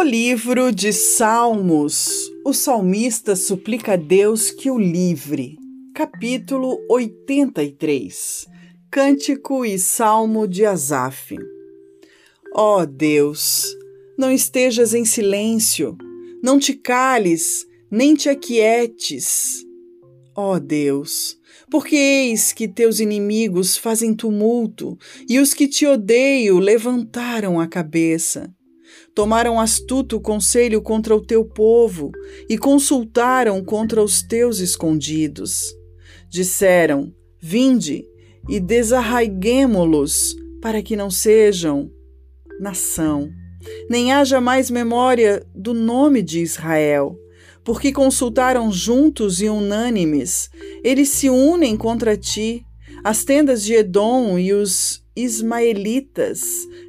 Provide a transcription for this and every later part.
O livro de Salmos. O salmista suplica a Deus que o livre. Capítulo 83. Cântico e Salmo de Asaf. Ó oh Deus, não estejas em silêncio, não te cales, nem te aquietes. Ó oh Deus, porque eis que teus inimigos fazem tumulto e os que te odeiam levantaram a cabeça. Tomaram astuto conselho contra o teu povo e consultaram contra os teus escondidos. Disseram: Vinde e desarraiguemo-los, para que não sejam nação, nem haja mais memória do nome de Israel. Porque consultaram juntos e unânimes, eles se unem contra ti, as tendas de Edom e os ismaelitas,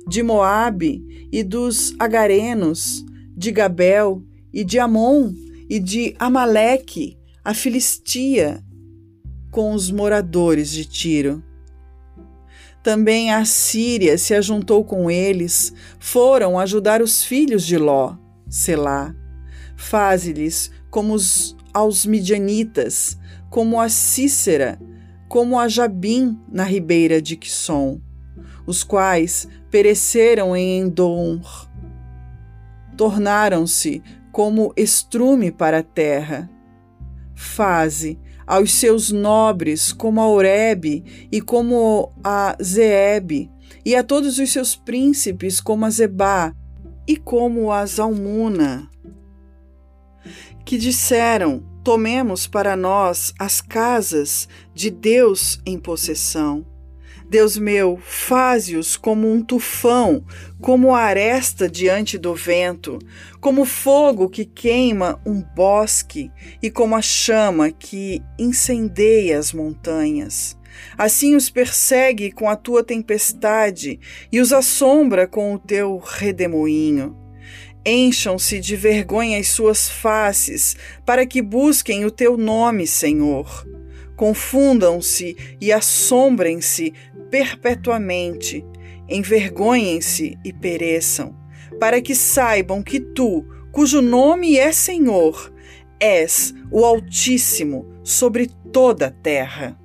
de Moabe e dos agarenos, de Gabel e de Amon e de Amaleque, a Filistia, com os moradores de Tiro. Também a Síria se ajuntou com eles, foram ajudar os filhos de Ló, Selá. Faze-lhes como os, aos midianitas, como a Cícera, como a Jabim na ribeira de Quisson os quais pereceram em Endor. Tornaram-se como estrume para a terra. Faze aos seus nobres como a Oreb e como a Zeeb, e a todos os seus príncipes como a Zebá e como a Zalmuna, que disseram: Tomemos para nós as casas de Deus em possessão. Deus meu, faze-os como um tufão, como aresta diante do vento, como fogo que queima um bosque e como a chama que incendeia as montanhas. Assim os persegue com a tua tempestade e os assombra com o teu redemoinho. Encham-se de vergonha as suas faces, para que busquem o teu nome, Senhor. Confundam-se e assombrem-se perpetuamente, envergonhem-se e pereçam, para que saibam que tu, cujo nome é Senhor, és o Altíssimo sobre toda a terra.